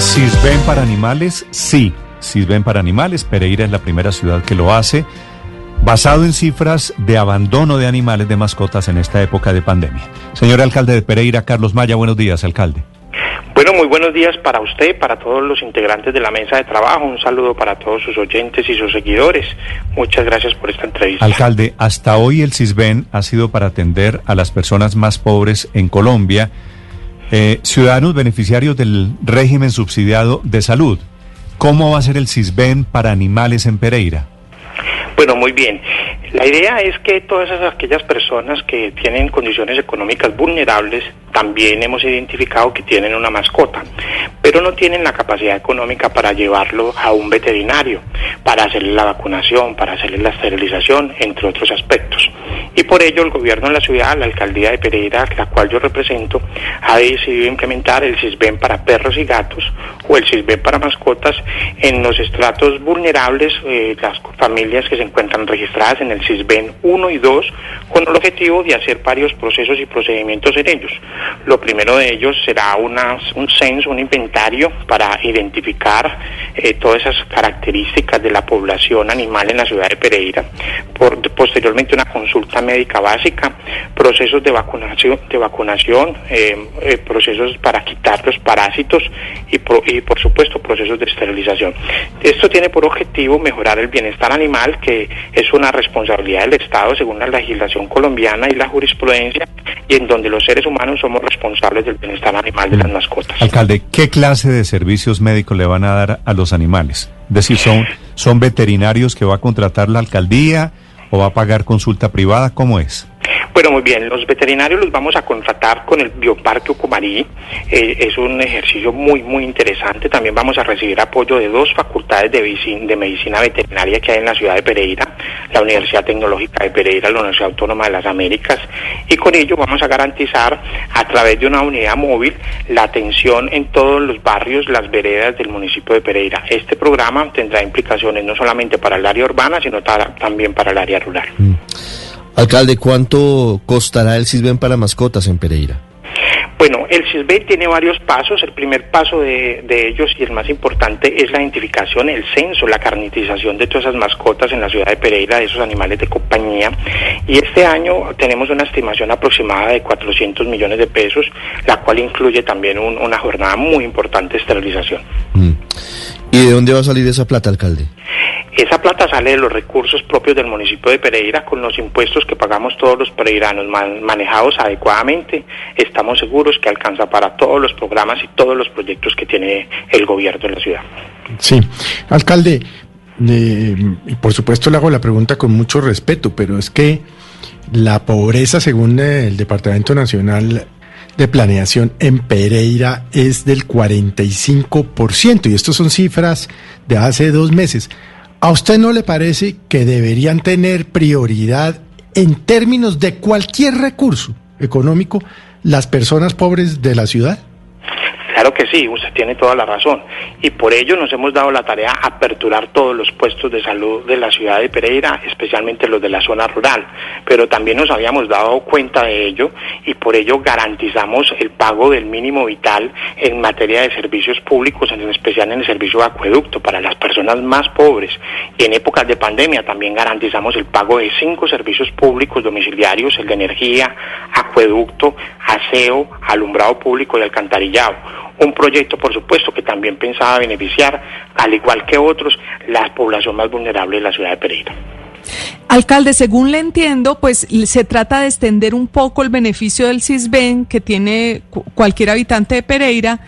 Sisben para animales, sí. Sisben para animales. Pereira es la primera ciudad que lo hace. Basado en cifras de abandono de animales de mascotas en esta época de pandemia. Señor alcalde de Pereira, Carlos Maya, buenos días, alcalde. Bueno, muy buenos días para usted, para todos los integrantes de la mesa de trabajo. Un saludo para todos sus oyentes y sus seguidores. Muchas gracias por esta entrevista. Alcalde, hasta hoy el CISBEN ha sido para atender a las personas más pobres en Colombia, eh, ciudadanos beneficiarios del régimen subsidiado de salud. ¿Cómo va a ser el CISBEN para animales en Pereira? Bueno, muy bien. La idea es que todas esas, aquellas personas que tienen condiciones económicas vulnerables también hemos identificado que tienen una mascota, pero no tienen la capacidad económica para llevarlo a un veterinario, para hacerle la vacunación, para hacerle la esterilización, entre otros aspectos. Y por ello el gobierno de la ciudad, la alcaldía de Pereira, la cual yo represento, ha decidido implementar el CISBEN para perros y gatos o el CISBEN para mascotas en los estratos vulnerables, eh, las familias que se encuentran registradas en el CISBEN 1 y 2, con el objetivo de hacer varios procesos y procedimientos en ellos. Lo primero de ellos será un censo, un inventario para identificar eh, todas esas características de la población animal en la ciudad de Pereira. Posteriormente una consulta médica básica, procesos de vacunación, de vacunación eh, eh, procesos para quitar los parásitos y, y por supuesto procesos de esterilización. Esto tiene por objetivo mejorar el bienestar animal, que es una responsabilidad del Estado según la legislación colombiana y la jurisprudencia, y en donde los seres humanos somos responsables del bienestar animal de las mascotas. Alcalde, ¿qué clase de servicios médicos le van a dar a los animales? Es decir, ¿son, son veterinarios que va a contratar la alcaldía o va a pagar consulta privada? ¿Cómo es? Bueno, muy bien, los veterinarios los vamos a contratar con el Bioparque Ucumarí, eh, es un ejercicio muy, muy interesante, también vamos a recibir apoyo de dos facultades de, de medicina veterinaria que hay en la ciudad de Pereira, la Universidad Tecnológica de Pereira, la Universidad Autónoma de las Américas, y con ello vamos a garantizar a través de una unidad móvil la atención en todos los barrios, las veredas del municipio de Pereira. Este programa tendrá implicaciones no solamente para el área urbana, sino también para el área rural. Mm. Alcalde, ¿cuánto costará el CISBEN para mascotas en Pereira? Bueno, el CISBEN tiene varios pasos. El primer paso de, de, ellos y el más importante es la identificación, el censo, la carnetización de todas esas mascotas en la ciudad de Pereira, de esos animales de compañía. Y este año tenemos una estimación aproximada de 400 millones de pesos, la cual incluye también un, una jornada muy importante de esterilización. Mm. ¿Y de dónde va a salir esa plata, alcalde? Esa plata sale de los recursos propios del municipio de Pereira con los impuestos que pagamos todos los pereiranos man, manejados adecuadamente. Estamos seguros que alcanza para todos los programas y todos los proyectos que tiene el gobierno de la ciudad. Sí, alcalde, eh, por supuesto le hago la pregunta con mucho respeto, pero es que la pobreza, según el Departamento Nacional de Planeación en Pereira, es del 45%, y estas son cifras de hace dos meses. ¿A usted no le parece que deberían tener prioridad en términos de cualquier recurso económico las personas pobres de la ciudad? Claro que sí, usted tiene toda la razón. Y por ello nos hemos dado la tarea de aperturar todos los puestos de salud de la ciudad de Pereira, especialmente los de la zona rural. Pero también nos habíamos dado cuenta de ello y por ello garantizamos el pago del mínimo vital en materia de servicios públicos, en especial en el servicio de acueducto para las personas más pobres. Y en épocas de pandemia también garantizamos el pago de cinco servicios públicos domiciliarios, el de energía, acueducto, aseo, alumbrado público y alcantarillado un proyecto, por supuesto, que también pensaba beneficiar, al igual que otros, la población más vulnerable de la ciudad de Pereira. Alcalde, según le entiendo, pues se trata de extender un poco el beneficio del CISBEN que tiene cualquier habitante de Pereira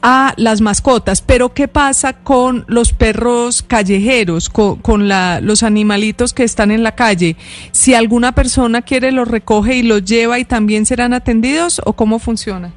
a las mascotas, pero ¿qué pasa con los perros callejeros, con, la, los animalitos que están en la calle? Si alguna persona quiere los recoge y los lleva y también serán atendidos o cómo funciona?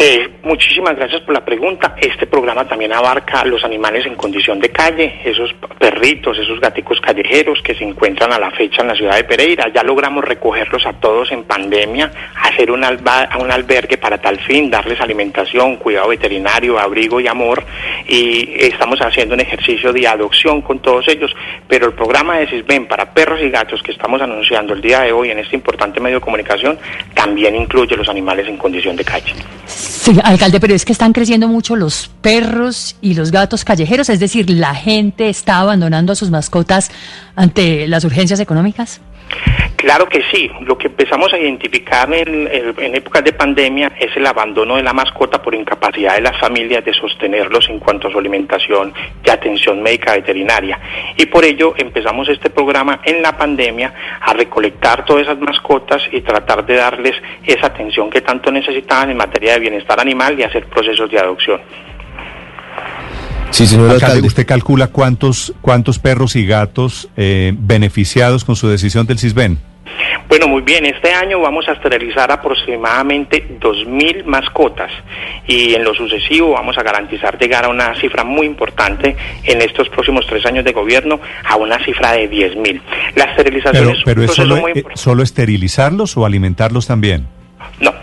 Eh, muchísimas gracias por la pregunta. Este programa también abarca los animales en condición de calle, esos perritos, esos gaticos callejeros que se encuentran a la fecha en la ciudad de Pereira. Ya logramos recogerlos a todos en pandemia, hacer un, alba, un albergue para tal fin, darles alimentación, cuidado veterinario, abrigo y amor. Y estamos haciendo un ejercicio de adopción con todos ellos. Pero el programa de CISBEN para perros y gatos que estamos anunciando el día de hoy en este importante medio de comunicación también incluye los animales en condición de calle. Sí, alcalde, pero es que están creciendo mucho los perros y los gatos callejeros, es decir, la gente está abandonando a sus mascotas ante las urgencias económicas. Claro que sí. Lo que empezamos a identificar en, en, épocas de pandemia es el abandono de la mascota por incapacidad de las familias de sostenerlos en cuanto a su alimentación y atención médica veterinaria. Y por ello empezamos este programa en la pandemia a recolectar todas esas mascotas y tratar de darles esa atención que tanto necesitaban en materia de bienestar animal y hacer procesos de adopción. Sí, señor alcalde, ¿usted calcula cuántos, cuántos perros y gatos eh, beneficiados con su decisión del CISBEN? Bueno, muy bien, este año vamos a esterilizar aproximadamente 2.000 mascotas y en lo sucesivo vamos a garantizar llegar a una cifra muy importante en estos próximos tres años de gobierno a una cifra de 10.000. La esterilización es pero es solo, eh, solo esterilizarlos o alimentarlos también. No,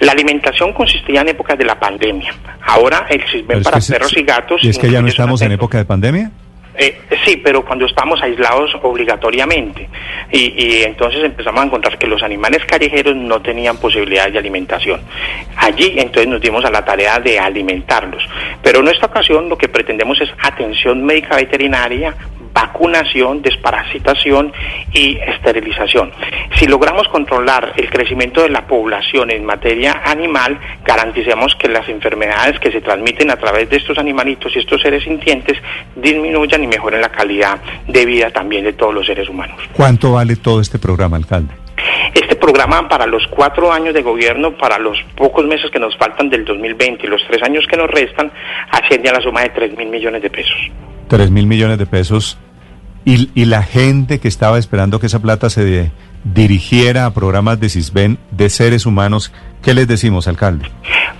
la alimentación consistía en épocas de la pandemia. Ahora el CISBEN para perros y gatos... ¿Y es que ya no estamos en época de pandemia? Eh, sí, pero cuando estamos aislados obligatoriamente. Y, y, entonces empezamos a encontrar que los animales callejeros no tenían posibilidades de alimentación. Allí entonces nos dimos a la tarea de alimentarlos. Pero en esta ocasión lo que pretendemos es atención médica veterinaria vacunación, desparasitación y esterilización. Si logramos controlar el crecimiento de la población en materia animal, garanticemos que las enfermedades que se transmiten a través de estos animalitos y estos seres sintientes disminuyan y mejoren la calidad de vida también de todos los seres humanos. ¿Cuánto vale todo este programa, alcalde? Este programa para los cuatro años de gobierno, para los pocos meses que nos faltan del 2020 y los tres años que nos restan, asciende a la suma de 3 mil millones de pesos. 3 mil millones de pesos. Y, y, la gente que estaba esperando que esa plata se dirigiera a programas de CISBEN de seres humanos ¿Qué les decimos, alcalde?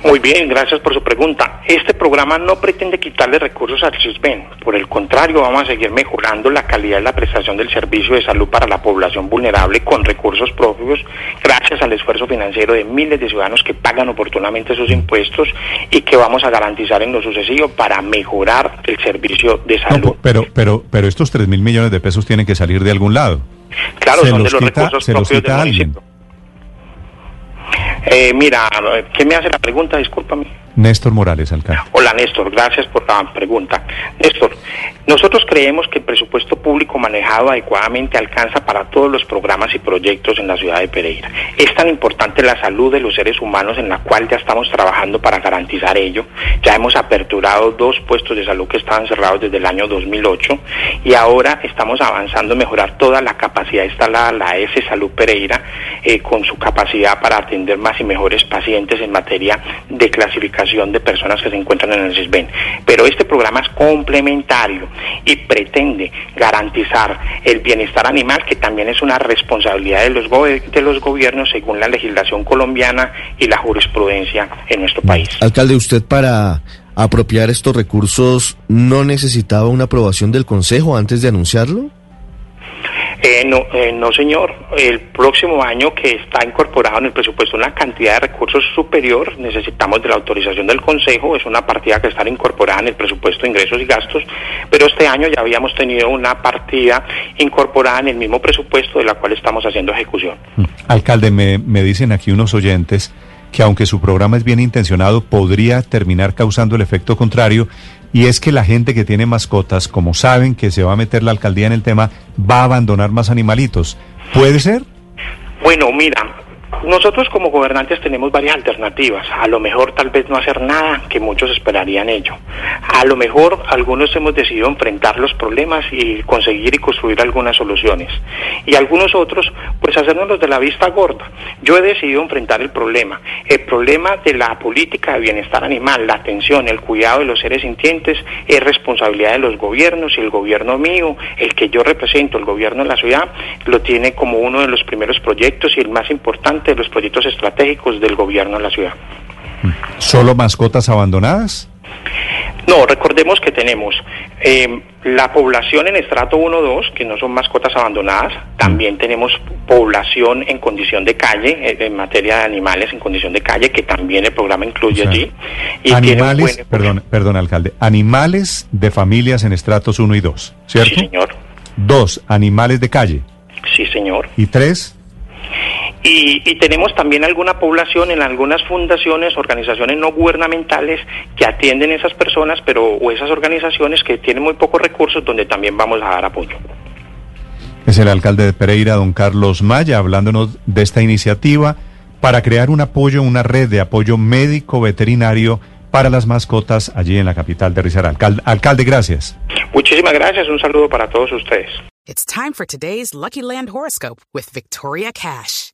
Muy bien, gracias por su pregunta. Este programa no pretende quitarle recursos al CISBEN. Por el contrario, vamos a seguir mejorando la calidad de la prestación del servicio de salud para la población vulnerable con recursos propios, gracias al esfuerzo financiero de miles de ciudadanos que pagan oportunamente sus impuestos y que vamos a garantizar en lo sucesivo para mejorar el servicio de salud. pero, pero, pero estos tres mil millones de pesos tienen que salir de algún lado. Claro, son de los recursos propios del municipio. Eh, mira, ¿qué me hace la pregunta? Discúlpame. Néstor Morales, alcalde. Hola, Néstor, gracias por la pregunta. Néstor, nosotros creemos que el presupuesto público manejado adecuadamente alcanza para todos los programas y proyectos en la ciudad de Pereira. Es tan importante la salud de los seres humanos en la cual ya estamos trabajando para garantizar ello. Ya hemos aperturado dos puestos de salud que estaban cerrados desde el año 2008 y ahora estamos avanzando en mejorar toda la capacidad instalada, la S Salud Pereira, eh, con su capacidad para atender más y mejores pacientes en materia de clasificación de personas que se encuentran en el CISBEN. Pero este programa es complementario y pretende garantizar el bienestar animal, que también es una responsabilidad de los, de los gobiernos según la legislación colombiana y la jurisprudencia en nuestro país. Alcalde, usted para apropiar estos recursos no necesitaba una aprobación del Consejo antes de anunciarlo? Eh, no, eh, no, señor. El próximo año que está incorporado en el presupuesto una cantidad de recursos superior, necesitamos de la autorización del Consejo, es una partida que está incorporada en el presupuesto de ingresos y gastos, pero este año ya habíamos tenido una partida incorporada en el mismo presupuesto de la cual estamos haciendo ejecución. Mm. Alcalde, me, me dicen aquí unos oyentes que aunque su programa es bien intencionado, podría terminar causando el efecto contrario y es que la gente que tiene mascotas, como saben que se va a meter la alcaldía en el tema, va a abandonar más animalitos. ¿Puede ser? Bueno, mira, nosotros como gobernantes tenemos varias alternativas. A lo mejor tal vez no hacer nada, que muchos esperarían ello. A lo mejor algunos hemos decidido enfrentar los problemas y conseguir y construir algunas soluciones. Y algunos otros, pues hacernos de la vista gorda. Yo he decidido enfrentar el problema. El problema de la política de bienestar animal, la atención, el cuidado de los seres sintientes, es responsabilidad de los gobiernos y el gobierno mío, el que yo represento, el gobierno de la ciudad, lo tiene como uno de los primeros proyectos y el más importante los proyectos estratégicos del gobierno de la ciudad. ¿Solo mascotas abandonadas? No, recordemos que tenemos eh, la población en estrato 1-2, que no son mascotas abandonadas, también tenemos población en condición de calle, eh, en materia de animales en condición de calle, que también el programa incluye O sea, allí. Y Animales, buen- perdón, perdón, alcalde, animales de familias en estratos 1 y 2, ¿cierto? Sí, señor. Dos, animales de calle. Sí, señor. Y tres, Y, y tenemos también alguna población en algunas fundaciones, organizaciones no gubernamentales que atienden esas personas, pero o esas organizaciones que tienen muy pocos recursos, donde también vamos a dar apoyo. es el alcalde de Pereira, don Carlos Maya, hablándonos de esta iniciativa para crear un apoyo, una red de apoyo médico veterinario para las mascotas allí en la capital de Risaralda. Alcalde, alcalde, gracias. Muchísimas gracias, un saludo para todos ustedes. It's time for today's Lucky Land horoscope with Victoria Cash.